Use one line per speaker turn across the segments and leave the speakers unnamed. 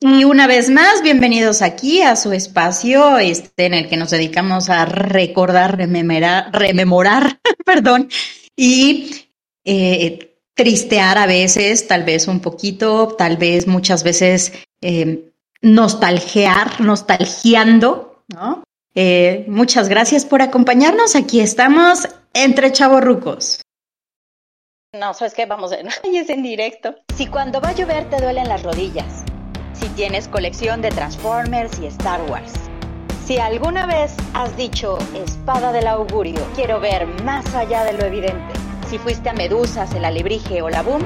Y una vez más, bienvenidos aquí a su espacio este, en el que nos dedicamos a recordar, rememorar, rememorar perdón, y eh, tristear a veces, tal vez un poquito, tal vez muchas veces eh, nostalgiando, ¿no? Eh, muchas gracias por acompañarnos. Aquí estamos entre chavorrucos.
No, ¿sabes qué? Vamos, a... es en directo. Si cuando va a llover te duelen las rodillas si tienes colección de Transformers y Star Wars. Si alguna vez has dicho espada del augurio, quiero ver más allá de lo evidente. Si fuiste a Medusas, el alebrije o la boom,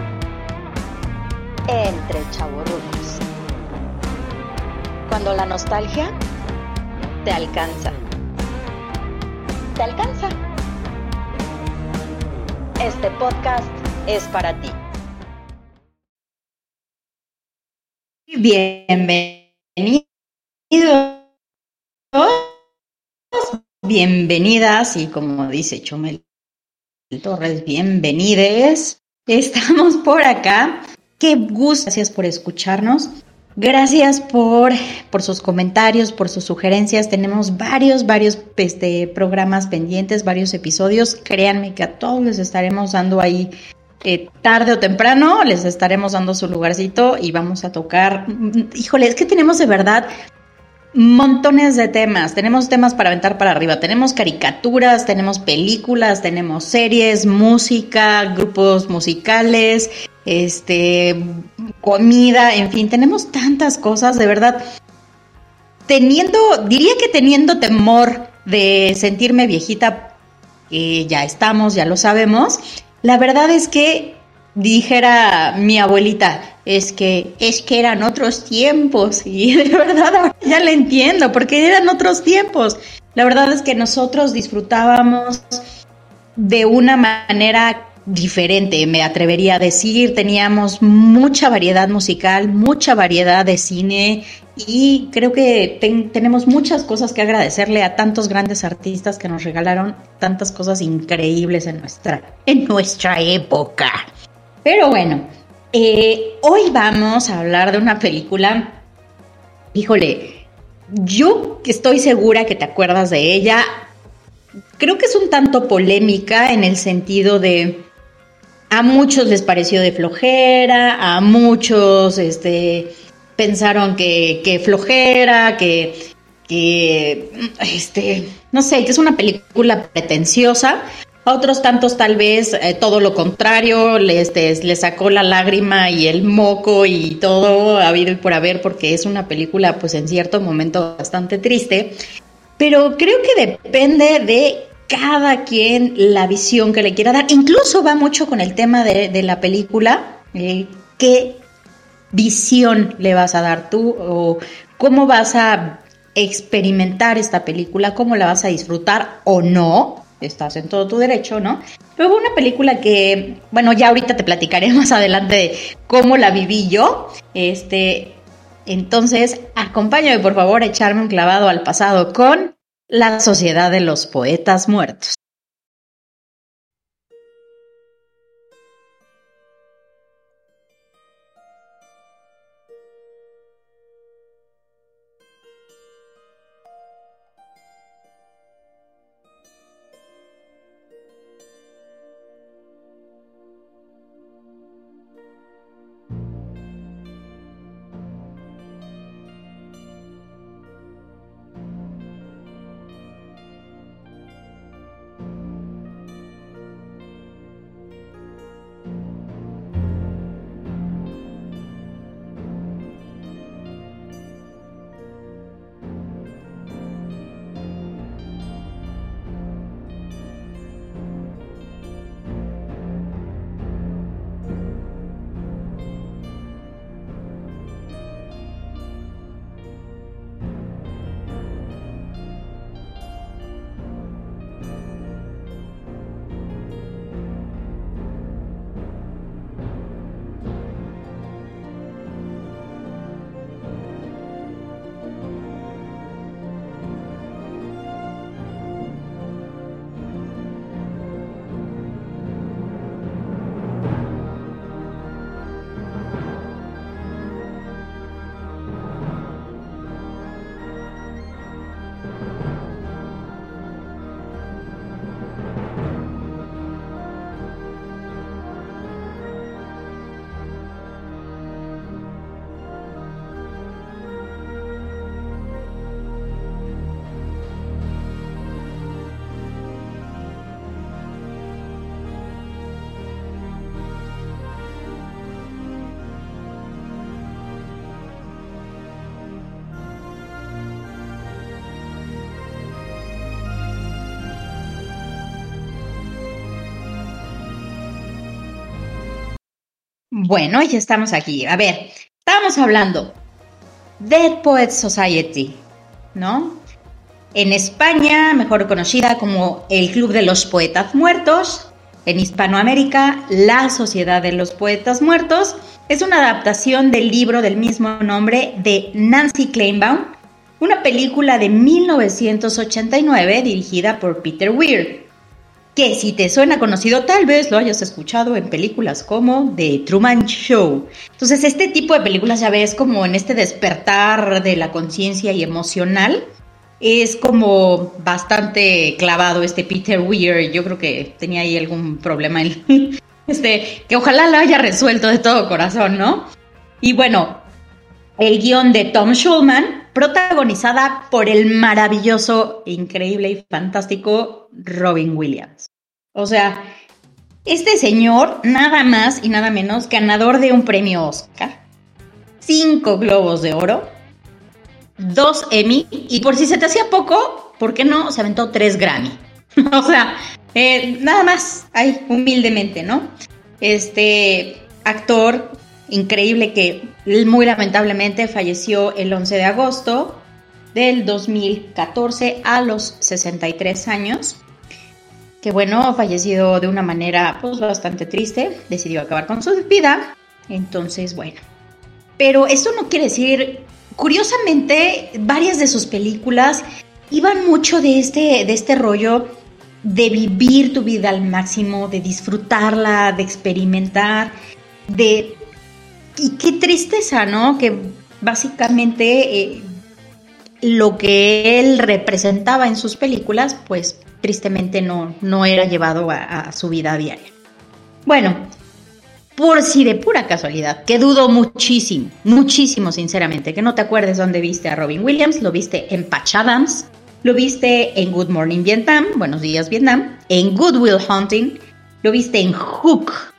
entre chavorrucos. Cuando la nostalgia te alcanza. Te alcanza. Este podcast es para ti.
Bienvenidos, bienvenidas y como dice Chomel Torres, bienvenides. Estamos por acá. Qué gusto. Gracias por escucharnos. Gracias por, por sus comentarios, por sus sugerencias. Tenemos varios, varios este, programas pendientes, varios episodios. Créanme que a todos les estaremos dando ahí eh, tarde o temprano les estaremos dando su lugarcito y vamos a tocar. Híjole, es que tenemos de verdad montones de temas. Tenemos temas para aventar para arriba. Tenemos caricaturas, tenemos películas, tenemos series, música, grupos musicales, este, comida, en fin, tenemos tantas cosas, de verdad. Teniendo, diría que teniendo temor de sentirme viejita, ya estamos, ya lo sabemos, la verdad es que dijera mi abuelita, es que es que eran otros tiempos y de verdad ya le entiendo porque eran otros tiempos. La verdad es que nosotros disfrutábamos de una manera diferente, me atrevería a decir, teníamos mucha variedad musical, mucha variedad de cine, y creo que tenemos muchas cosas que agradecerle a tantos grandes artistas que nos regalaron tantas cosas increíbles en nuestra, en nuestra época. Pero bueno, eh, hoy vamos a hablar de una película, híjole, yo estoy segura que te acuerdas de ella, creo que es un tanto polémica en el sentido de... A muchos les pareció de flojera, a muchos este, pensaron que, flojera, que, que, este, no sé, que es una película pretenciosa. A otros tantos tal vez eh, todo lo contrario, este, les sacó la lágrima y el moco y todo habido y por haber porque es una película pues en cierto momento bastante triste, pero creo que depende de cada quien la visión que le quiera dar. Incluso va mucho con el tema de, la película, eh, que visión le vas a dar tú o cómo vas a experimentar esta película, cómo la vas a disfrutar o no. Estás en todo tu derecho, ¿no? Luego una película que, bueno, ya ahorita te platicaré más adelante de cómo la viví yo. Este, entonces, acompáñame por favor a echarme un clavado al pasado con La Sociedad de los Poetas Muertos. Bueno, ya estamos aquí. A ver, estábamos hablando Dead Poets Society, ¿no? En España, mejor conocida como el Club de los Poetas Muertos. En Hispanoamérica, la Sociedad de los Poetas Muertos. Es una adaptación del libro del mismo nombre de Nancy Kleinbaum, una película de 1989 dirigida por Peter Weir que si te suena conocido tal vez lo hayas escuchado en películas como The Truman Show. Entonces este tipo de películas ya ves como en este despertar de la conciencia y emocional. Es como bastante clavado este Peter Weir. Yo creo que tenía ahí algún problema. En, este, que ojalá lo haya resuelto de todo corazón, ¿no? Y bueno, el guion de Tom Schulman, protagonizada por el maravilloso, increíble y fantástico Robin Williams. O sea, este señor, nada más y nada menos, ganador de un premio Oscar, cinco globos de oro, dos Emmy, y por si se te hacía poco, ¿por qué no? Se aventó tres Grammy. o sea, eh, nada más, ahí, humildemente, ¿no? Este actor increíble que muy lamentablemente falleció el 11 de agosto del 2014 a los 63 años. Que bueno, fallecido de una manera pues, bastante triste, decidió acabar con su vida. Entonces, bueno. Pero eso no quiere decir, curiosamente, varias de sus películas iban mucho de este, de este rollo de vivir tu vida al máximo, de disfrutarla, de experimentar, de y qué tristeza, ¿no? Que básicamente eh, lo que él representaba en sus películas, pues tristemente no, no era llevado a, su vida diaria. Bueno, por si de pura casualidad, que dudo muchísimo, muchísimo sinceramente, que no te acuerdes dónde viste a Robin Williams, lo viste en Patch Adams, lo viste en Good Morning Vietnam, Buenos Días Vietnam, en Good Will Hunting, lo viste en Hook,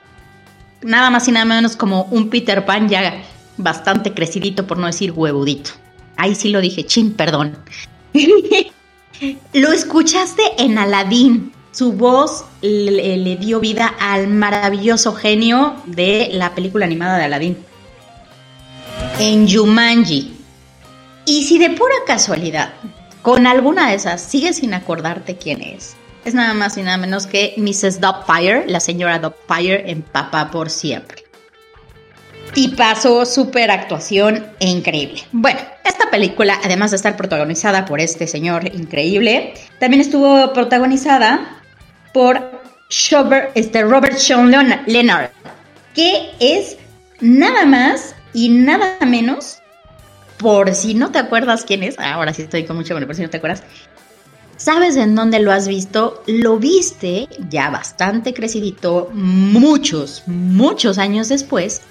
nada más y nada menos como un Peter Pan ya bastante crecidito, por no decir huevudito. Ahí sí lo dije, chin, perdón. lo escuchaste en Aladdin. Su voz le, dio vida al maravilloso genio de la película animada de Aladdin. En Jumanji. Y si de pura casualidad, con alguna de esas sigues sin acordarte quién es, es nada más y nada menos que Mrs. Doubtfire, la señora Doubtfire en Papá por siempre. Y pasó súper actuación e increíble. Bueno, esta película, además de estar protagonizada por este señor increíble, también estuvo protagonizada por este Robert Sean Leonard, que es nada más y nada menos, por si no te acuerdas quién es, ahora sí estoy con mucho bueno, por si no te acuerdas, ¿Sabes en dónde lo has visto? Lo viste ya bastante crecidito, muchos, muchos años después,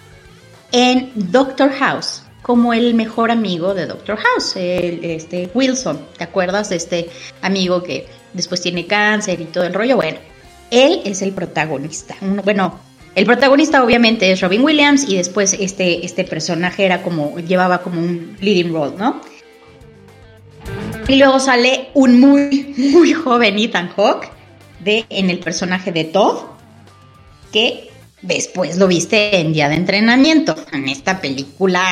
en Doctor House, como el mejor amigo de Doctor House, este Wilson. ¿Te acuerdas de este amigo que después tiene cáncer y todo el rollo? Bueno, él es el protagonista. Bueno, el protagonista obviamente es Robin Williams y después este, este personaje era como, llevaba como un leading role, ¿no? Y luego sale un muy, muy joven Ethan Hawke de, en el personaje de Todd, que después lo viste en Día de Entrenamiento, en esta película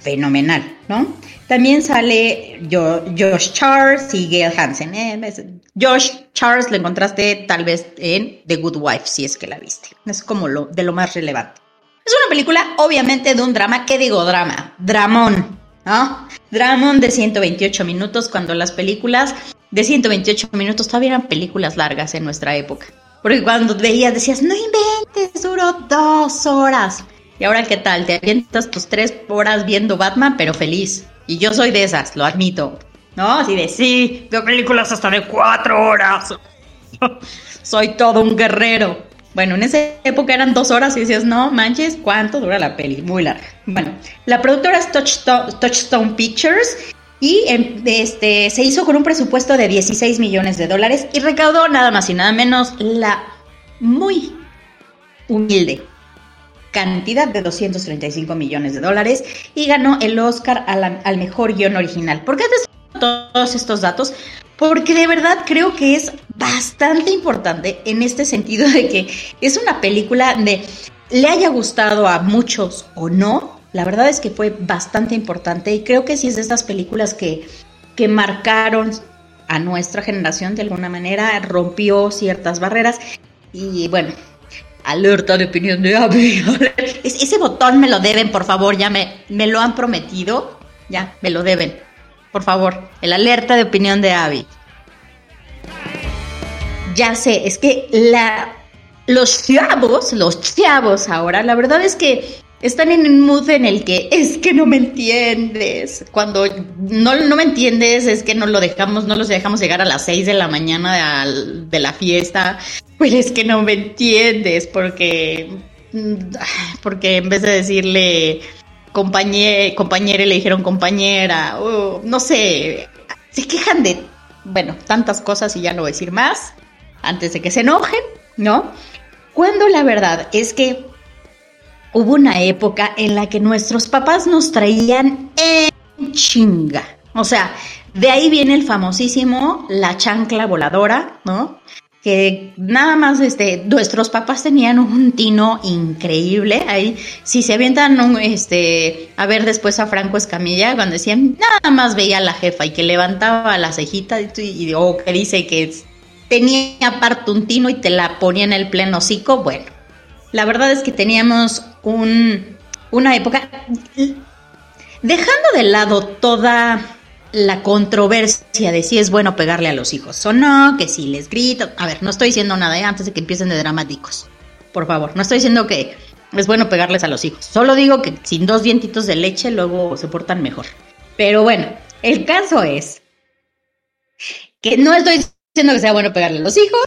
fenomenal, ¿no? También sale Josh Charles y Gail Hansen. ¿eh? Josh Charles lo encontraste tal vez en The Good Wife, si es que la viste. Es como lo, de lo más relevante. Es una película, obviamente, de un drama. ¿Qué digo drama? Dramón. ¿no? Dramón de 128 minutos, cuando las películas de 128 minutos todavía eran películas largas en nuestra época. Porque cuando veías decías, no inventes, duró dos horas. Y ahora, ¿qué tal? Te avientas tus tres horas viendo Batman, pero feliz. Y yo soy de esas, lo admito. ¿No? Así de, sí, veo películas hasta de cuatro horas. soy todo un guerrero. Bueno, en esa época eran dos horas y decías, no manches, ¿cuánto dura la peli? Muy larga. Bueno, la productora es Touchstone, Pictures y em, este, se hizo con un presupuesto de 16 millones de dólares y recaudó nada más y nada menos la muy humilde cantidad de 235 millones de dólares y ganó el Oscar al, al mejor guion original. ¿Por qué te todos estos datos? Porque de verdad creo que es bastante importante en este sentido de que es una película de le haya gustado a muchos o no, la verdad es que fue bastante importante y creo que sí es de estas películas que, que marcaron a nuestra generación de alguna manera, rompió ciertas barreras y bueno, alerta de opinión de Abby. Ese botón me lo deben, por favor, ya me, me lo han prometido, ya me lo deben, por favor, el alerta de opinión de Abby. Ya sé, es que la, los chavos, los chavos ahora, la verdad es que están en un mood en el que es que no me entiendes. Cuando no, no me entiendes, es que no lo dejamos, no los dejamos llegar a las 6 de la mañana de, la fiesta. Pues es que no me entiendes, porque, porque en vez de decirle compañera, compañera le dijeron compañera, no sé, se quejan de, bueno, tantas cosas y ya no voy a decir más, antes de que se enojen, ¿no? Cuando la verdad es que hubo una época en la que nuestros papás nos traían en chinga. O sea, de ahí viene el famosísimo la chancla voladora, ¿no? Que nada más este, nuestros papás tenían un tino increíble. Ahí, si se avientan un, este, a ver después a Franco Escamilla, cuando decían, nada más veía a la jefa y que levantaba la cejita y, y o que dice que tenía aparte un tino y te la ponía en el pleno hocico, bueno la verdad es que teníamos un, una época, dejando de lado toda la controversia de si es bueno pegarle a los hijos o no, que si les grito. A ver, no estoy diciendo nada ¿eh? antes de que empiecen de dramáticos. Por favor, no estoy diciendo que es bueno pegarles a los hijos. Solo digo que sin dos dientitos de leche luego se portan mejor. Pero bueno, el caso es que no estoy diciendo que sea bueno pegarle a los hijos,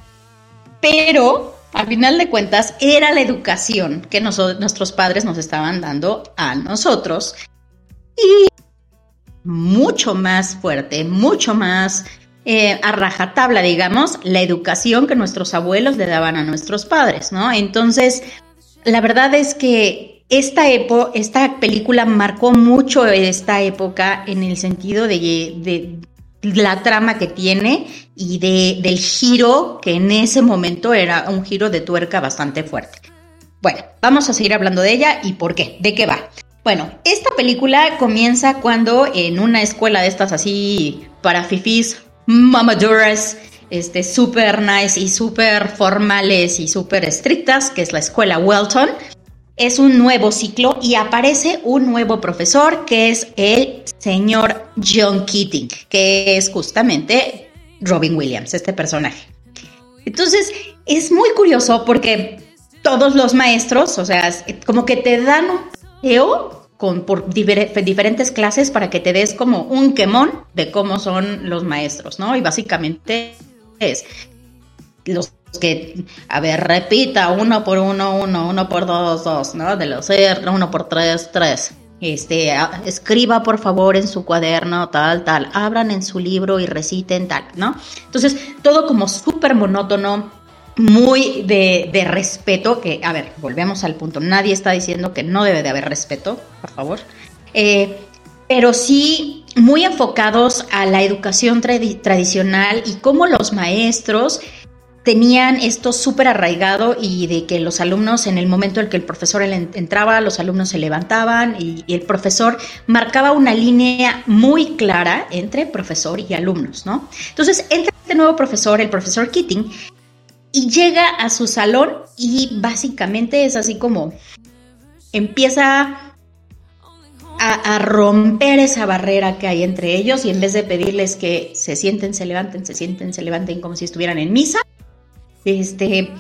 pero al final de cuentas, era la educación que nuestros padres nos estaban dando a nosotros. Y mucho más fuerte, mucho más eh, a rajatabla, digamos, la educación que nuestros abuelos le daban a nuestros padres, ¿no? Entonces, la verdad es que esta, esta película marcó mucho esta época en el sentido de, la trama que tiene y de, del giro que en ese momento era un giro de tuerca bastante fuerte. Bueno, vamos a seguir hablando de ella y por qué, de qué va. Bueno, esta película comienza cuando en una escuela de estas así para fifis, mamaduras, este, super nice y súper formales y súper estrictas, que es la escuela Welton, es un nuevo ciclo y aparece un nuevo profesor que es el señor John Keating, que es justamente Robin Williams, este personaje. Entonces, es muy curioso porque todos los maestros, o sea, como que te dan un paseo con, por diferentes clases para que te des como un quemón de cómo son los maestros, ¿no? Y básicamente es los que, a ver, repita, uno por uno, uno, uno por dos, dos, ¿no? De los R, uno por tres, tres este, escriba por favor en su cuaderno, tal, tal, abran en su libro y reciten tal, ¿no? Entonces, todo como súper monótono, muy de, respeto, que, a ver, volvemos al punto, nadie está diciendo que no debe de haber respeto, por favor, eh, pero sí muy enfocados a la educación tradicional y cómo los maestros tenían esto súper arraigado y de que los alumnos en el momento en que el profesor entraba, los alumnos se levantaban y, el profesor marcaba una línea muy clara entre profesor y alumnos, ¿no? Entonces entra este nuevo profesor, el profesor Keating, y llega a su salón y básicamente es así como empieza a, romper esa barrera que hay entre ellos y en vez de pedirles que se sienten, se levanten, se sienten, se levanten como si estuvieran en misa, este,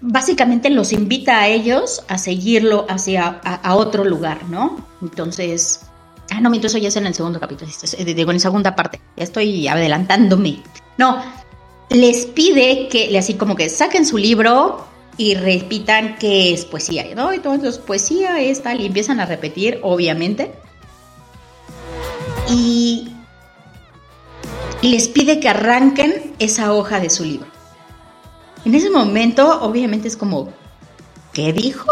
básicamente los invita a ellos a seguirlo hacia a, otro lugar, ¿no? Entonces, ah, no, entonces ya es en el segundo capítulo, digo en la segunda parte, ya estoy adelantándome. No, les pide que, así como que saquen su libro y repitan que es poesía, ¿no? Entonces, poesía es tal, y empiezan a repetir, obviamente. Y les pide que arranquen esa hoja de su libro. En ese momento, obviamente es como, ¿qué dijo?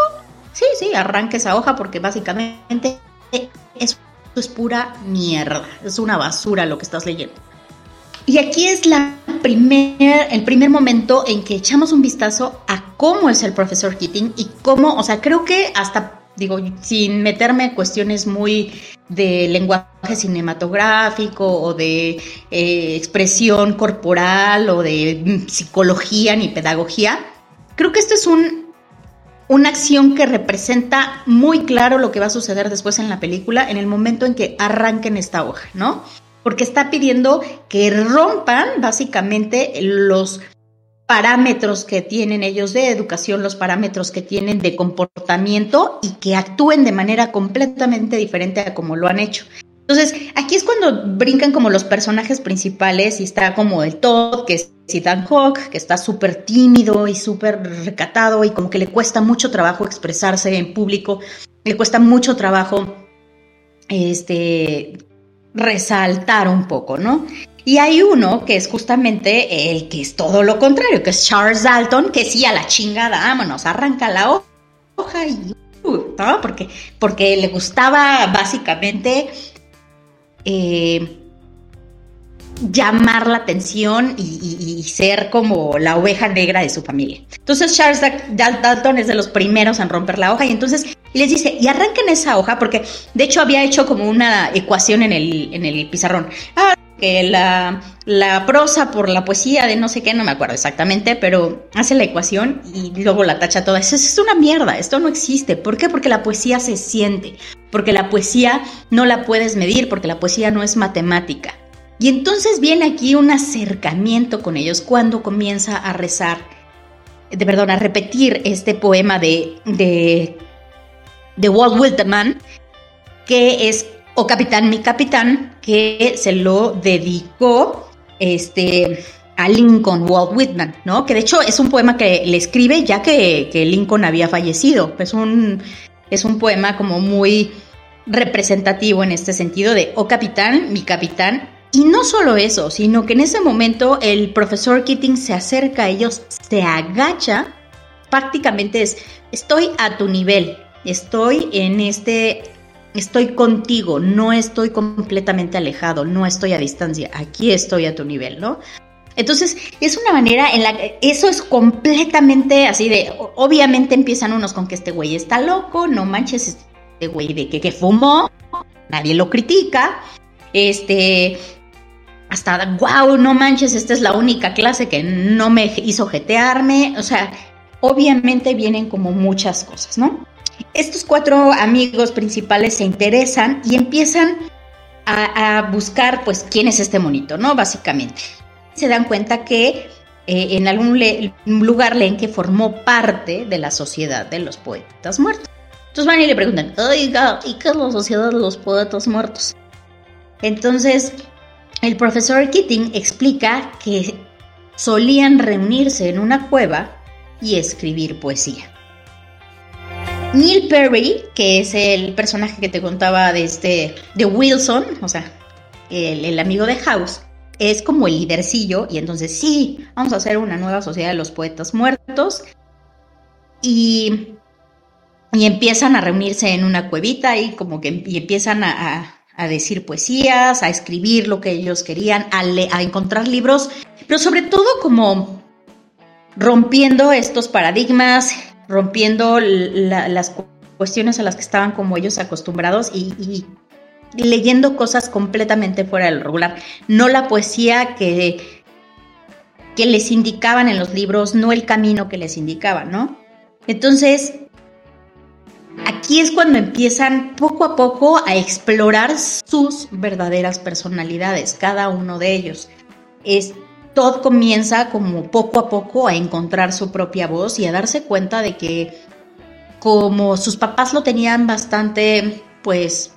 Sí, sí, arranque esa hoja porque básicamente eso es pura mierda, es una basura lo que estás leyendo. Y aquí es la el primer momento en que echamos un vistazo a cómo es el profesor Keating y cómo, o sea, creo que hasta, digo, sin meterme en cuestiones muy de lenguaje cinematográfico o de eh, expresión corporal o de psicología ni pedagogía, creo que esto es un, una acción que representa muy claro lo que va a suceder después en la película en el momento en que arranquen esta hoja, ¿no? Porque está pidiendo que rompan básicamente los parámetros que tienen ellos de educación, los parámetros que tienen de comportamiento y que actúen de manera completamente diferente a como lo han hecho. Entonces, aquí es cuando brincan como los personajes principales y está como el Todd, que es Ethan Hawke, que está súper tímido y súper recatado y como que le cuesta mucho trabajo expresarse en público, le cuesta mucho trabajo este, resaltar un poco, ¿no? Y hay uno que es justamente el que es todo lo contrario, que es Charles Dalton, que sí, a la chingada, vámonos, arranca la hoja y... ¿no? Porque, porque le gustaba básicamente eh, llamar la atención y, ser como la oveja negra de su familia. Entonces Charles Dalton es de los primeros en romper la hoja y entonces les dice, y arranquen esa hoja, porque de hecho había hecho como una ecuación en el, en el pizarrón. Ah, que la, la, prosa por la poesía de no sé qué, no me acuerdo exactamente, pero hace la ecuación y luego la tacha toda. Eso es una mierda, esto no existe. ¿Por qué? Porque la poesía se siente, porque la poesía no la puedes medir, porque la poesía no es matemática. Y entonces viene aquí un acercamiento con ellos cuando comienza a rezar, de perdón, a repetir este poema de, de, de Walt Whitman, que es O Capitán, mi capitán, que se lo dedicó este, a Lincoln, Walt Whitman, ¿no? Que de hecho es un poema que le escribe ya que, que Lincoln había fallecido. Es un, es un poema como muy representativo en este sentido de, oh capitán, mi capitán, y no solo eso, sino que en ese momento el profesor Keating se acerca a ellos, se agacha, prácticamente es, estoy a tu nivel, estoy en este, estoy contigo, no estoy completamente alejado, no estoy a distancia, aquí estoy a tu nivel, ¿no? Entonces, es una manera en la que eso es completamente así de, obviamente empiezan unos con que este güey está loco, no manches, este güey de que, que fumó, nadie lo critica, este, hasta, wow, no manches, esta es la única clase que no me hizo jetearme. O sea, obviamente vienen como muchas cosas, ¿no? Estos cuatro amigos principales se interesan y empiezan a, buscar, pues, quién es este monito, ¿no? Básicamente. Se dan cuenta que eh, en algún lugar leen que formó parte de la sociedad de los poetas muertos. Entonces van y le preguntan, oiga, ¿y qué es la sociedad de los poetas muertos? Entonces el profesor Keating explica que solían reunirse en una cueva y escribir poesía. Neil Perry, que es el personaje que te contaba de, este, de Wilson, o sea, el, amigo de House, es como el lidercillo y entonces sí, vamos a hacer una nueva sociedad de los poetas muertos y, y empiezan a reunirse en una cuevita y como que y empiezan a a decir poesías, a escribir lo que ellos querían, a, a encontrar libros, pero sobre todo como rompiendo estos paradigmas, rompiendo las cuestiones a las que estaban como ellos acostumbrados y, leyendo cosas completamente fuera del regular. No la poesía que, que les indicaban en los libros, no el camino que les indicaban, ¿no? Entonces, Aquí es cuando empiezan poco a poco a explorar sus verdaderas personalidades, cada uno de ellos. Es, Todd comienza como poco a poco a encontrar su propia voz y a darse cuenta de que como sus papás lo tenían bastante, pues,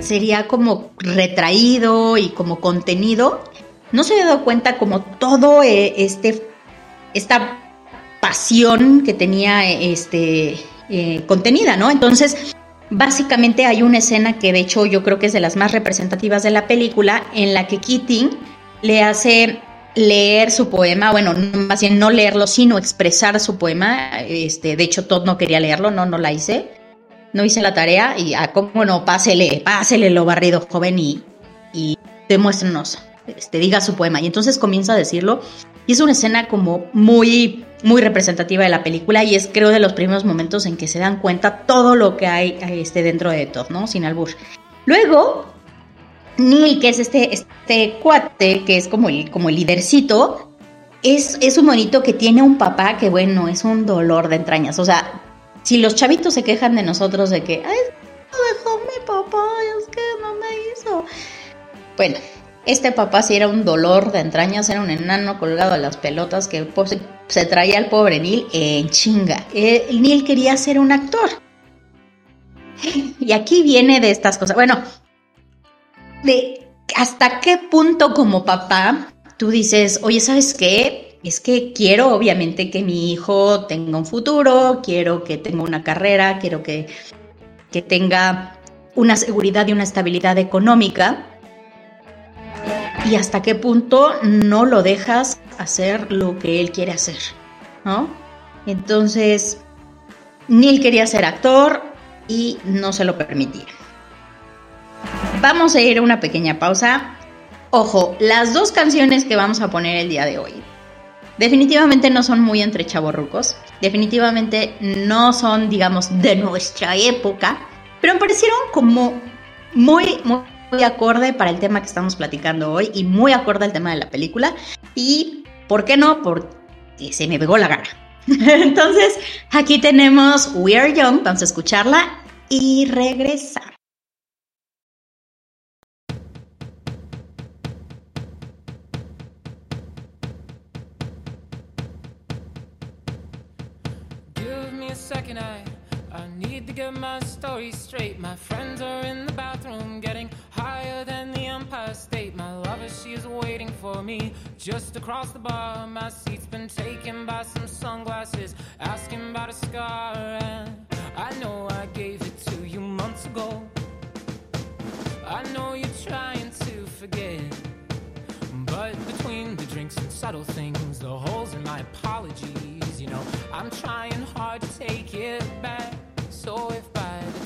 sería como retraído y como contenido, no se había dado cuenta como todo eh, este, esta pasión que tenía este, eh, contenida, ¿no? Entonces, básicamente hay una escena que de hecho yo creo que es de las más representativas de la película, en la que Keating le hace leer su poema, bueno, más bien no leerlo, sino expresar su poema. Este, de hecho, Todd no quería leerlo, no, no la hice. No hice la tarea y, ah, cómo no, pásele, pásele lo barrido, joven, y, y demuéstrenos, este, diga su poema. Y entonces comienza a decirlo Y es una escena como muy, muy representativa de la película y es creo de los primeros momentos en que se dan cuenta todo lo que hay este, dentro de Todd, ¿no? Sin albur. Luego, Neil, que es este, este cuate, que es como el, como el lidercito, es, es un monito que tiene un papá que, bueno, es un dolor de entrañas. O sea, si los chavitos se quejan de nosotros de que, ay, no dejó mi papá, es que no me hizo. Bueno, este papá sí era un dolor de entrañas, era un enano colgado a las pelotas que se traía al pobre Neil en chinga. Eh, Neil quería ser un actor. Y aquí viene de estas cosas. Bueno, de hasta qué punto como papá tú dices, oye, ¿sabes qué? Es que quiero obviamente que mi hijo tenga un futuro, quiero que tenga una carrera, quiero que, que tenga una seguridad y una estabilidad económica. Y hasta qué punto no lo dejas hacer lo que él quiere hacer, ¿no? Entonces, Neil quería ser actor y no se lo permitía. Vamos a ir a una pequeña pausa. Ojo, las dos canciones que vamos a poner el día de hoy definitivamente no son muy entre chavorrucos, definitivamente no son, digamos, de nuestra época, pero me parecieron como muy, muy, muy acorde para el tema que estamos platicando hoy y muy acorde al tema de la película. Y, ¿por qué no? Porque se me pegó la gana. Entonces, aquí tenemos We Are Young, vamos a escucharla y regresar.
second I I need to get my story straight. My friends are in bathroom than the Empire State. My lover, she is waiting for me just across the bar. My seat's been taken by some sunglasses, asking about a scar. And I know I gave it to you months ago. I know you're trying to forget. But between the drinks and subtle things, the holes in my apologies, you know, I'm trying hard to take it back. So if by the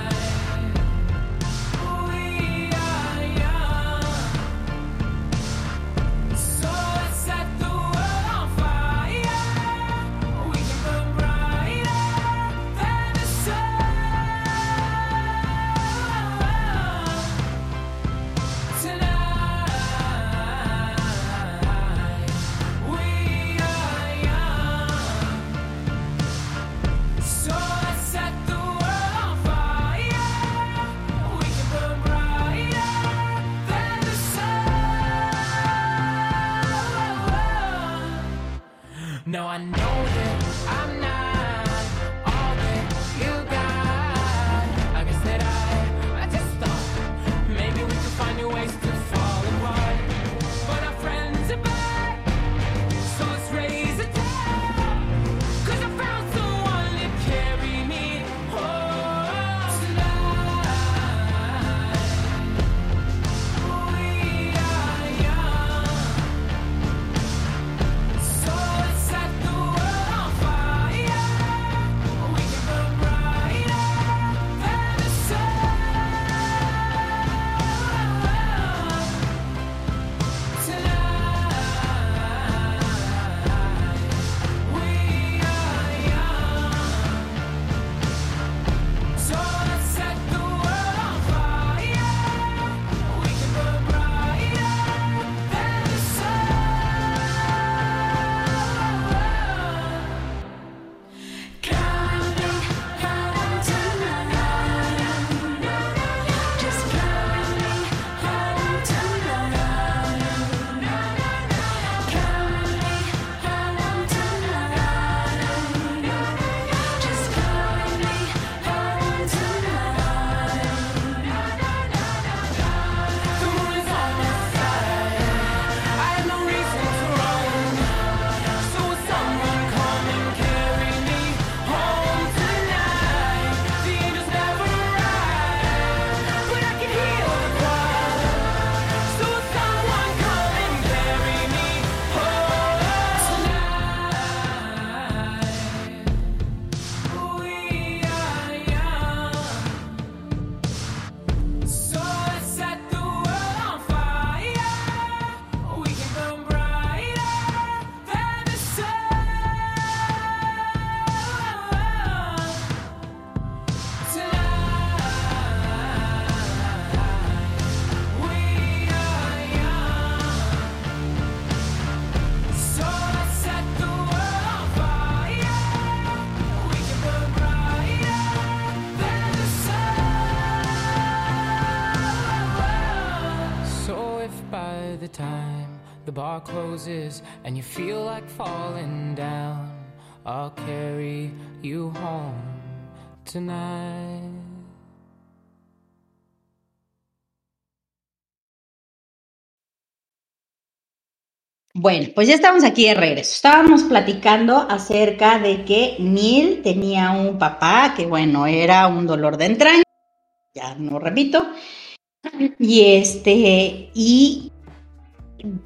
Bar closes and you feel like falling down, I'll carry you home tonight.
Bueno, pues ya estamos aquí de regreso. Estábamos platicando acerca de que Neil tenía un papá que, bueno, era un dolor de entraña, ya no repito, y este, y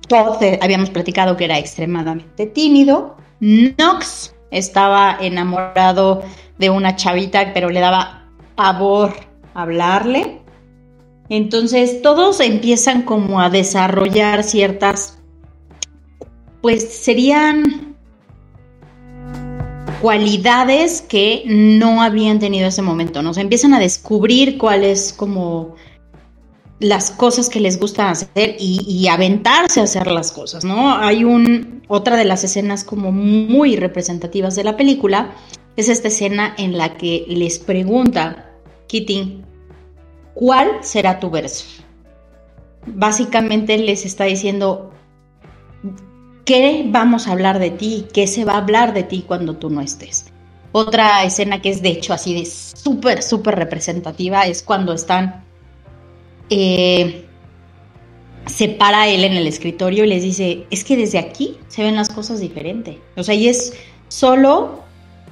todos habíamos platicado que era extremadamente tímido. Knox estaba enamorado de una chavita, pero le daba pavor hablarle. Entonces todos empiezan como a desarrollar ciertas pues serían cualidades que no habían tenido ese momento, ¿no? Se empiezan a descubrir cuáles como las cosas que les gusta hacer y, aventarse a hacer las cosas, ¿no? Hay un, otra de las escenas como muy representativas de la película, es esta escena en la que les pregunta Kitty, ¿cuál será tu verso? Básicamente les está diciendo, ¿Qué vamos a hablar de ti? ¿Qué se va a hablar de ti cuando tú no estés? Otra escena que es de hecho así de súper, súper representativa es cuando están... Eh, se para él en el escritorio y les dice, es que desde aquí se ven las cosas diferente. O sea, y es solo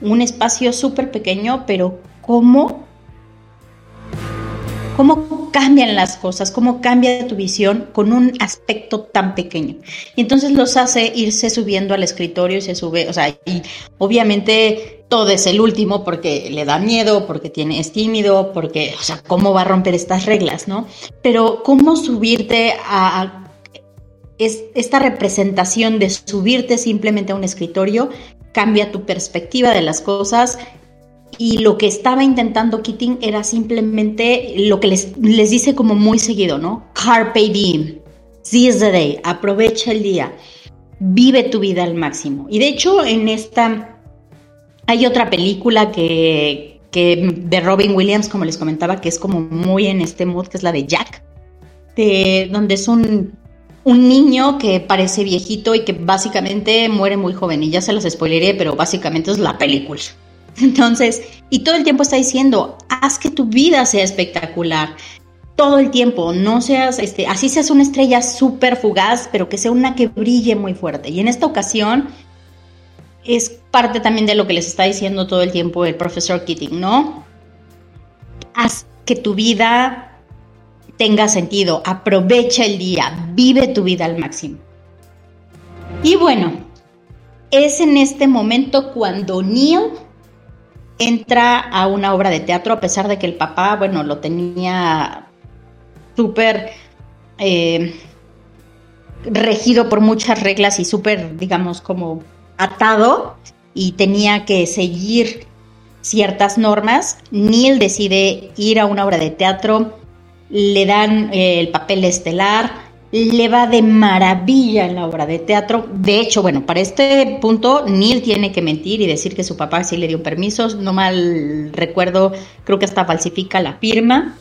un espacio súper pequeño, pero cómo cómo cambian las cosas, cómo cambia tu visión con un aspecto tan pequeño. Y entonces los hace irse subiendo al escritorio y se sube, o sea, y obviamente todo es el último porque le da miedo, porque tiene, es tímido, porque, o sea, cómo va a romper estas reglas, ¿no? Pero cómo subirte a, es, esta representación de subirte simplemente a un escritorio cambia tu perspectiva de las cosas y lo que estaba intentando Keating era simplemente lo que les, les dice como muy seguido, ¿no? Carpe diem, seize the day, aprovecha el día, vive tu vida al máximo. Y de hecho en esta hay otra película que, que de Robin Williams, como les comentaba, que es como muy en este mood, que es la de Jack, de, donde es un, un niño que parece viejito y que básicamente muere muy joven. Y ya se las spoileré, pero básicamente es la película. Entonces, y todo el tiempo está diciendo, haz que tu vida sea espectacular. Todo el tiempo, no seas, este, así seas una estrella súper fugaz, pero que sea una que brille muy fuerte. Y en esta ocasión es parte también de lo que les está diciendo todo el tiempo el profesor Keating, ¿no? Haz que tu vida tenga sentido, aprovecha el día, vive tu vida al máximo. Y bueno, es en este momento cuando Neil entra a una obra de teatro a pesar de que el papá, bueno, lo tenía súper eh, regido por muchas reglas y súper, digamos, como atado y tenía que seguir ciertas normas. Neil decide ir a una obra de teatro, le dan eh, el papel estelar, le va de maravilla en la obra de teatro. De hecho, bueno, para este punto, Neil tiene que mentir y decir que su papá sí le dio permisos. No mal recuerdo, creo que hasta falsifica la firma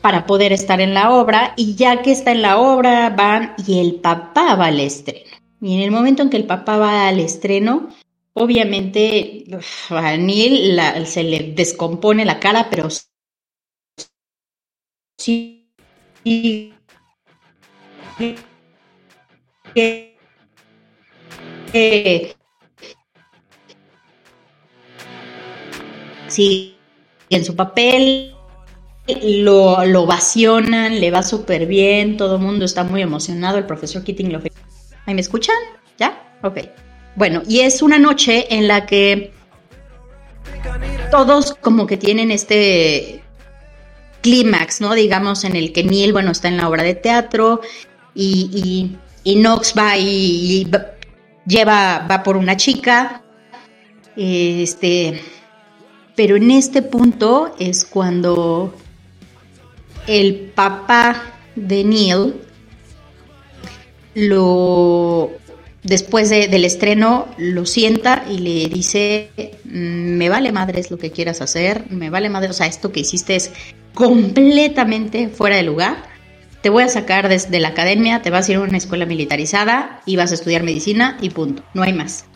para poder estar en la obra. Y ya que está en la obra, van y el papá va al estreno. Y en el momento en que el papá va al estreno, obviamente a Neil se le descompone la cara, pero sí sí, en su papel lo, lo le va súper bien, todo el mundo está muy emocionado, el profesor Keating lo ¿Ahí me escuchan? ¿Ya? Ok. Bueno, y es una noche en la que todos como que tienen este clímax, ¿no? Digamos, en el que Neil, bueno, está en la obra de teatro y, y, Knox va y, lleva, va por una chica, este, pero en este punto es cuando el papá de Neil lo después del estreno lo sienta y le dice me vale madre es lo que quieras hacer, me vale madre, o sea, esto que hiciste es completamente fuera de lugar te voy a sacar desde la academia, te vas a ir a una escuela militarizada y vas a estudiar medicina y punto, no hay más.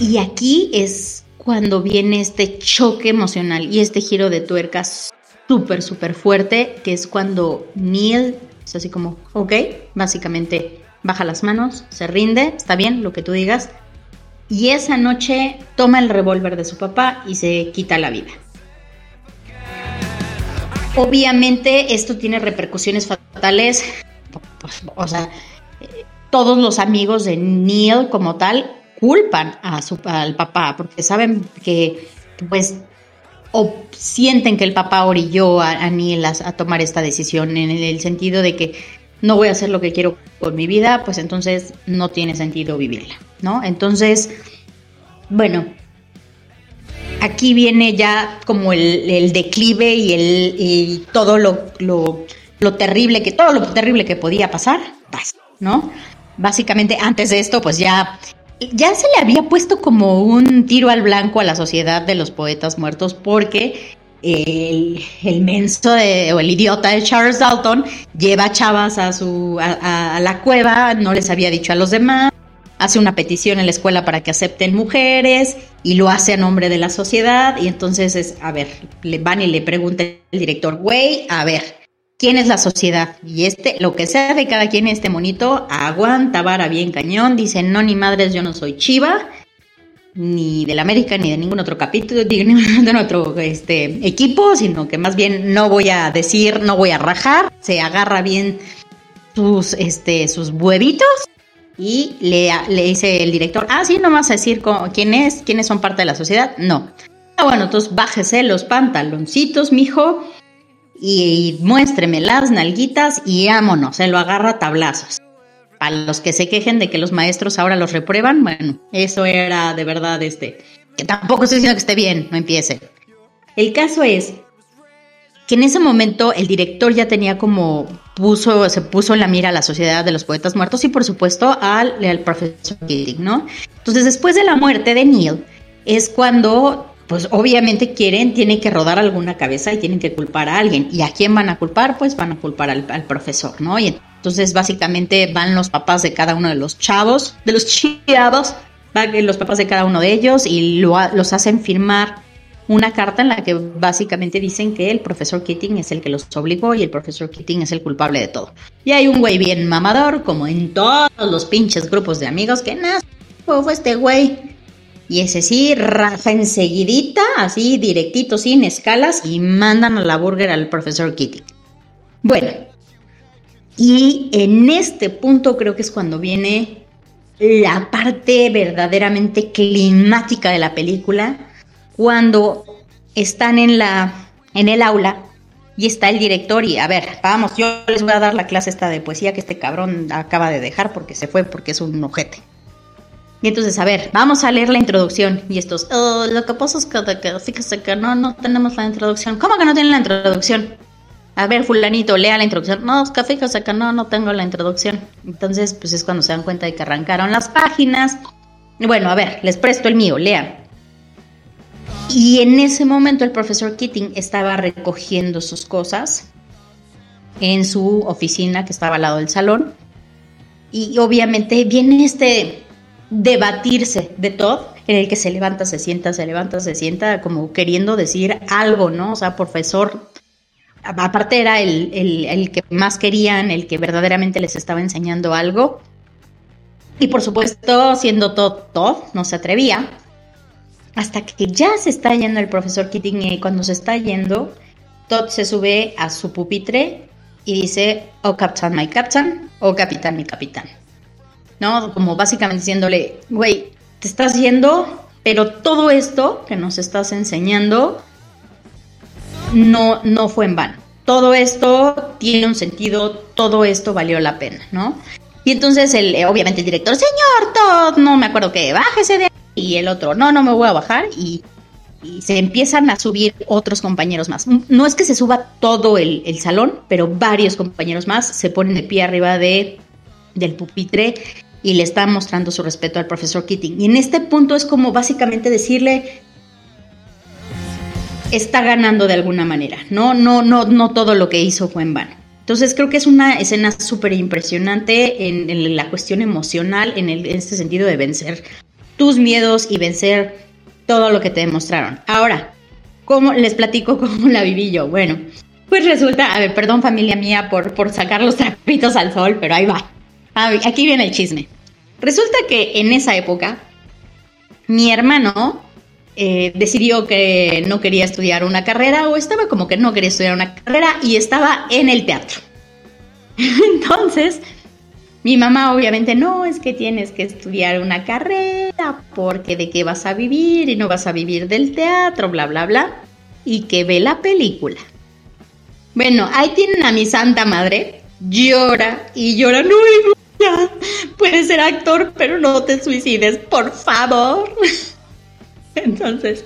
Y aquí es cuando viene este choque emocional y este giro de tuercas súper, súper fuerte, que es cuando Neil es así como, ok, básicamente baja las manos, se rinde, está bien lo que tú digas, y esa noche toma el revólver de su papá y se quita la vida. Obviamente esto tiene repercusiones fatales, o sea, todos los amigos de Neil como tal culpan a su, al papá porque saben que pues o sienten que el papá orilló a, Neil a, tomar esta decisión en el, sentido de que no voy a hacer lo que quiero con mi vida, pues entonces no tiene sentido vivirla, ¿no? Entonces, bueno, aquí viene ya como el, declive y, el, todo lo, terrible que, todo lo terrible que podía pasar, pasa, ¿no? Básicamente antes de esto, pues ya ya se le había puesto como un tiro al blanco a la sociedad de los poetas muertos porque el, el menso o el idiota de Charles Dalton lleva chavas a, su, a, la cueva, no les había dicho a los demás, hace una petición en la escuela para que acepten mujeres y lo hace a nombre de la sociedad y entonces es, a ver, le van y le pregunta el director, güey, a ver, quién es la sociedad. Y este, lo que sea de cada quien, este monito, aguanta vara bien cañón. Dice, no, ni madres, yo no soy chiva, ni del América, ni de ningún otro capítulo, de ningún otro este, equipo, sino que más bien no voy a decir, no voy a rajar. Se agarra bien sus, este, sus huevitos. Y le, le dice el director, ah, sí, no vas a decir quién es, quiénes son parte de la sociedad. No. Ah, bueno, entonces bájese los pantaloncitos, mijo y, muéstreme las nalguitas y vámonos, se lo agarra a tablazos. A los que se quejen de que los maestros ahora los reprueban, bueno, eso era de verdad este, que tampoco estoy diciendo que esté bien, no empiece. El caso es que en ese momento el director ya tenía como puso, se puso en la mira a la sociedad de los poetas muertos y por supuesto al, profesor Keating, ¿no? Entonces después de la muerte de Neil es cuando pues obviamente quieren, tienen que rodar alguna cabeza y tienen que culpar a alguien. ¿Y a quién van a culpar? Pues van a culpar al, profesor, ¿no? Y entonces básicamente van los papás de cada uno de los chavos, de los chavos, van los papás de cada uno de ellos y los hacen firmar una carta en la que básicamente dicen que el profesor Keating es el que los obligó y el profesor Keating es el culpable de todo. Y hay un güey bien mamador, como en todos los pinches grupos de amigos, que nada, fue este güey y ese sí, raja enseguidita, así directito, sin escalas, y mandan a la burger al profesor Kitty. Bueno, y en este punto creo que es cuando viene la parte verdaderamente climática de la película, cuando están en la en el aula y está el director y a ver, vamos, yo les voy a dar la clase esta de poesía que este cabrón acaba de dejar porque se fue porque es un ojete. Y entonces, a ver, vamos a leer la introducción. Y estos, oh, lo que pasa es que, fíjese que no, no tenemos la introducción. ¿Cómo que no tienen la introducción? A ver, fulanito, lea la introducción. No, es que fíjese que no, no tengo la introducción. Entonces, pues es cuando se dan cuenta de que arrancaron las páginas. Bueno, a ver, les presto el mío, lean. Y en ese momento el profesor Keating estaba recogiendo sus cosas en su oficina que estaba al lado del salón. Y obviamente viene este debatirse de todo, en el que se levanta, se sienta, se levanta, se sienta, como queriendo decir algo, ¿no? O sea, profesor, aparte era el, el, que más querían, el que verdaderamente les estaba enseñando algo. Y por supuesto, siendo Todd, Todd no se atrevía. Hasta que ya se está yendo el profesor Keating y cuando se está yendo, Todd se sube a su pupitre y dice, oh captain, my captain, oh capitán, mi capitán. ¿no? Como básicamente diciéndole, güey, te estás yendo, pero todo esto que nos estás enseñando no, no fue en vano. Todo esto tiene un sentido, todo esto valió la pena, ¿no? Y entonces, el, eh, obviamente, el director, señor Todd, no me acuerdo que bájese de. Y el otro, no, no me voy a bajar. Y, se empiezan a subir otros compañeros más. No es que se suba todo el, salón, pero varios compañeros más se ponen de pie arriba de, del pupitre y le está mostrando su respeto al profesor Keating. Y en este punto es como básicamente decirle, está ganando de alguna manera, no, no, no, no todo lo que hizo fue en vano. Entonces creo que es una escena súper impresionante en, la cuestión emocional, en, en este sentido de vencer tus miedos y vencer todo lo que te demostraron. Ahora, ¿cómo les platico cómo la viví yo? Bueno, pues resulta, a ver, perdón familia mía por, por sacar los trapitos al sol, pero ahí va. Aquí viene el chisme. Resulta que en esa época, mi hermano eh, decidió que no quería estudiar una carrera o estaba como que no quería estudiar una carrera y estaba en el teatro. Entonces, mi mamá obviamente no, es que tienes que estudiar una carrera porque de qué vas a vivir y no vas a vivir del teatro, bla, bla, bla, y que ve la película. Bueno, ahí tienen a mi santa madre, llora y llora, no, ya, puedes ser actor, pero no te suicides, por favor. Entonces,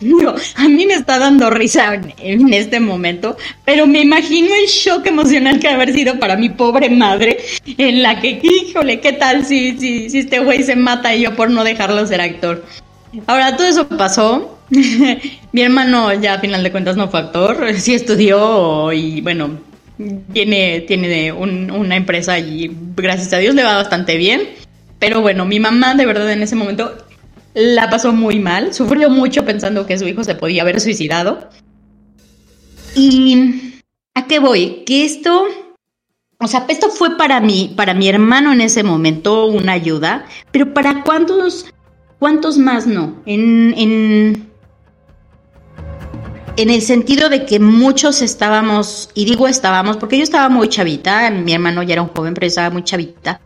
no, a mí me está dando risa en, este momento, pero me imagino el shock emocional que ha haber sido para mi pobre madre, en la que, híjole, ¿qué tal si, si, si este güey se mata y yo por no dejarlo ser actor? Ahora, todo eso pasó. mi hermano ya a final de cuentas no fue actor, sí estudió y bueno, tiene, tiene una empresa y gracias a Dios le va bastante bien. Pero bueno, mi mamá de verdad en ese momento la pasó muy mal, sufrió mucho pensando que su hijo se podía haber suicidado. ¿Y a qué voy? Que esto, o sea, esto fue para mí, para mi hermano en ese momento una ayuda, pero para cuántos, cuántos más no. En, en, en el sentido de que muchos estábamos, y digo estábamos, porque yo estaba muy chavita, mi hermano ya era un joven, pero estaba muy chavita.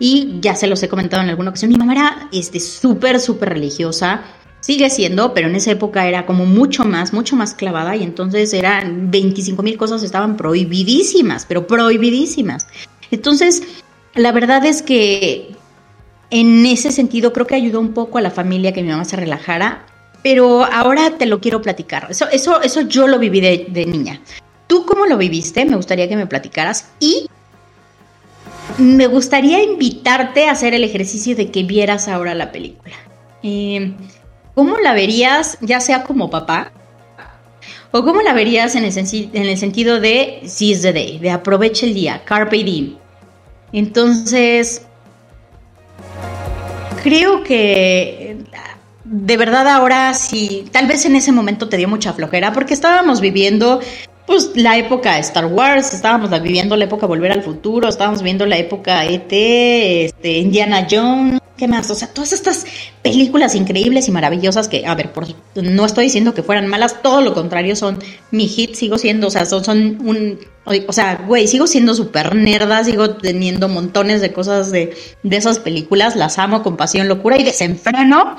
Y ya se los he comentado en alguna ocasión, mi mamá era este, súper, súper religiosa, sigue siendo, pero en esa época era como mucho más, mucho más clavada y entonces eran 25 mil cosas estaban prohibidísimas, pero prohibidísimas. Entonces, la verdad es que en ese sentido creo que ayudó un poco a la familia que mi mamá se relajara, pero ahora te lo quiero platicar. Eso, eso, eso yo lo viví de, de niña. ¿Tú cómo lo viviste? Me gustaría que me platicaras. Y me gustaría invitarte a hacer el ejercicio de que vieras ahora la película. Eh, ¿Cómo la verías, ya sea como papá? ¿O cómo la verías en el, en el sentido de seize the day, de aproveche el día, carpe diem? Entonces, creo que de verdad ahora sí, tal vez en ese momento te dio mucha flojera porque estábamos viviendo pues la época de Star Wars, estábamos viviendo la época Volver al Futuro, estábamos viendo la época ET, este, Indiana Jones, ¿qué más? O sea, todas estas películas increíbles y maravillosas que, a ver, por, no estoy diciendo que fueran malas, todo lo contrario, son mi hit, sigo siendo, o sea, son, son un, o sea, güey, sigo siendo súper nerda, sigo teniendo montones de cosas de, de esas películas, las amo con pasión, locura y desenfreno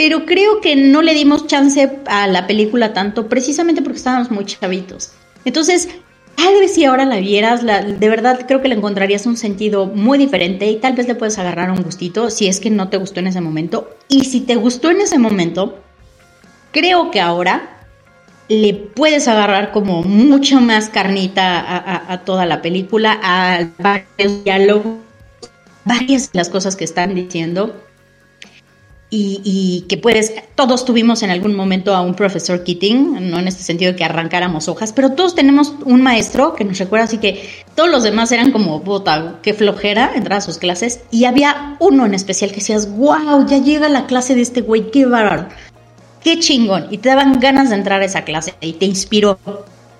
pero creo que no le dimos chance a la película tanto precisamente porque estábamos muy chavitos. Entonces, tal vez si ahora la vieras, de verdad creo que le encontrarías un sentido muy diferente y tal vez le puedes agarrar un gustito si es que no te gustó en ese momento. Y si te gustó en ese momento, creo que ahora le puedes agarrar como mucho más carnita a, toda la película, a varios varias de las cosas que están diciendo y, que puedes, todos tuvimos en algún momento a un profesor Keating, no en este sentido de que arrancáramos hojas, pero todos tenemos un maestro que nos recuerda así que todos los demás eran como, bota, qué flojera entrar a sus clases, y había uno en especial que decías, wow, ya llega la clase de este güey, qué bárbaro, qué chingón, y te daban ganas de entrar a esa clase y te inspiró.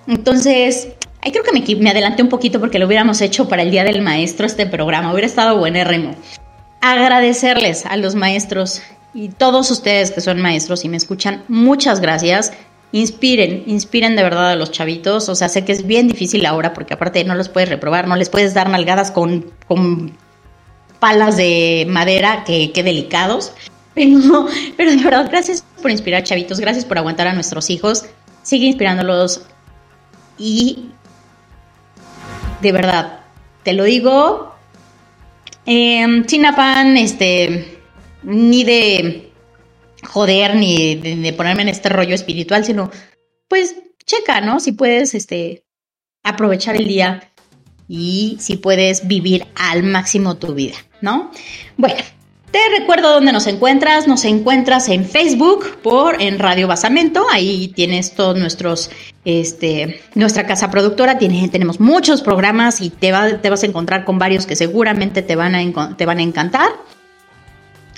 Entonces, ahí creo que me, adelanté un poquito porque lo hubiéramos hecho para el Día del Maestro este programa, hubiera estado buenérrimo. Agradecerles a los maestros y todos ustedes que son maestros y me escuchan, muchas gracias. Inspiren, inspiren de verdad a los chavitos. O sea, sé que es bien difícil ahora porque aparte no los puedes reprobar, no les puedes dar nalgadas con, con palas de madera, que, qué delicados. Pero, de verdad, gracias por inspirar chavitos, gracias por aguantar a nuestros hijos. Sigue inspirándolos y de verdad, te lo digo, eh, Chinapan, este ni de joder, ni de, ponerme en este rollo espiritual, sino pues checa, ¿no? Si puedes este, aprovechar el día y si puedes vivir al máximo tu vida, ¿no? Bueno, Te recuerdo dónde nos encuentras. Nos encuentras en Facebook por en Radio Basamento. Ahí tienes todos nuestros, este, nuestra casa productora. Tenemos muchos programas y te, te vas a encontrar con varios que seguramente te van a, te van a encantar.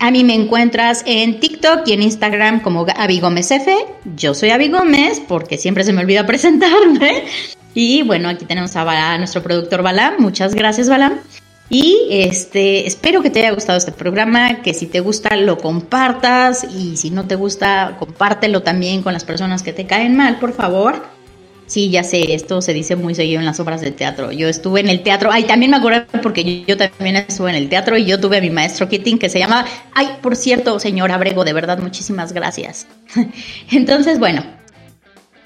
A mí me encuentras en TikTok y en Instagram como Avi. Yo soy Avi Gómez porque siempre se me olvida presentarme. Y bueno, aquí tenemos a, a nuestro productor Balam. Muchas gracias, Balam. Y este, espero que te haya gustado este programa, que si te gusta lo compartas y si no te gusta, compártelo también con las personas que te caen mal, por favor. Sí, ya sé, esto se dice muy seguido en las obras de teatro. Yo estuve en el teatro, ay, también me acuerdo porque yo, también estuve en el teatro y yo tuve a mi maestro Kitting que se llama, ay, por cierto, señor Abrego, de verdad, muchísimas gracias. Entonces, bueno,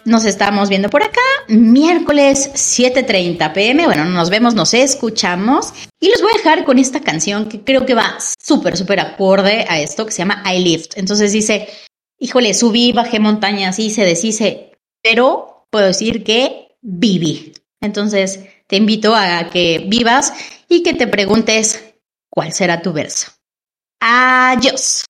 nos estamos viendo por acá, miércoles 7.30 pm. Bueno, nos vemos, nos escuchamos. Y los voy a dejar con esta canción que creo que va súper, súper acorde a esto, que se llama I Lift. Entonces dice, híjole, subí, bajé montañas, hice, deshice, pero puedo decir que viví. Entonces te invito a que vivas y que te preguntes cuál será tu verso. Adiós.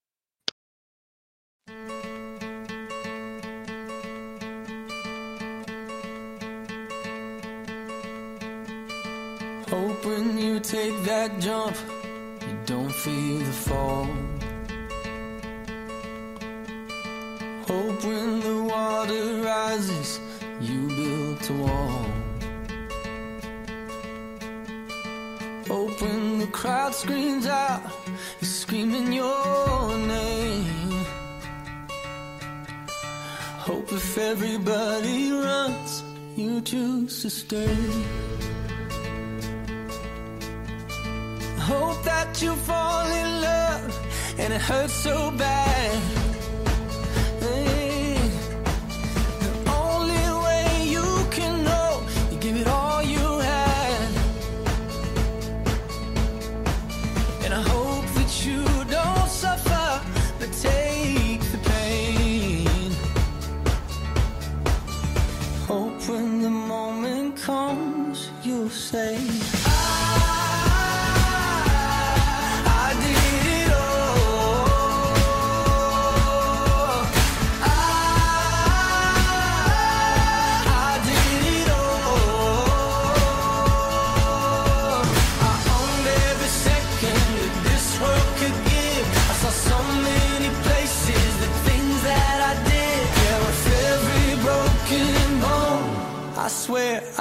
the water rises, you build a wall. Hope when the crowd screams out, you're screaming your name. Hope if everybody runs, you choose to stay. hope that you fall in love and it hurts so bad.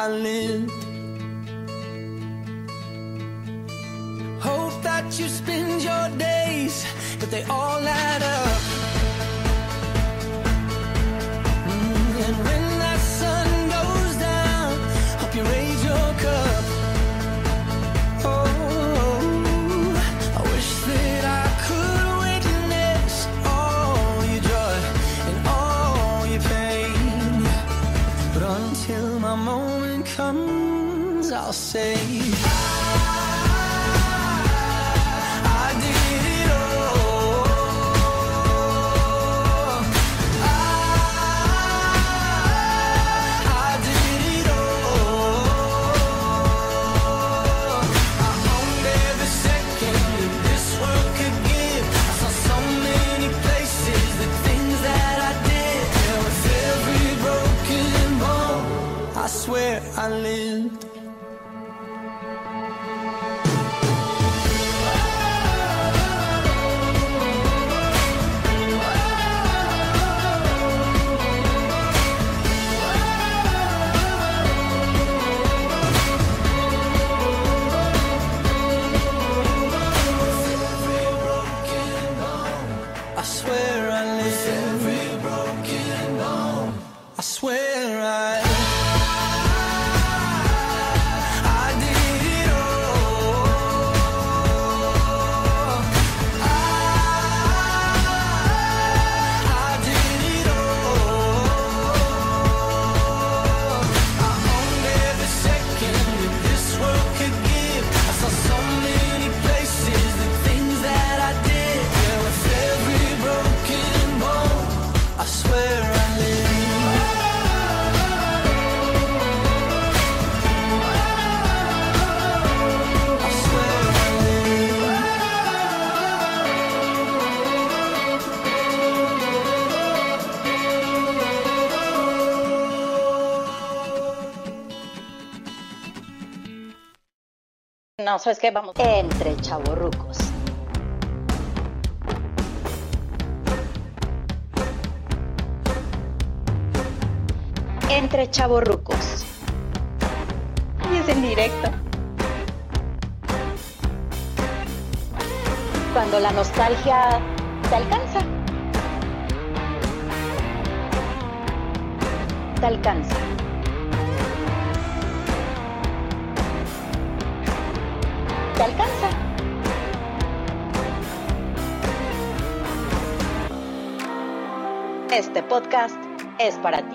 Live. Hope that you spend your days, but they all add up. I'll say.
¿Sabes qué? Vamos. Entre chavorrucos. Entre chavorrucos. Y es en directo. Cuando la nostalgia te alcanza. Te alcanza. Este podcast es para ti.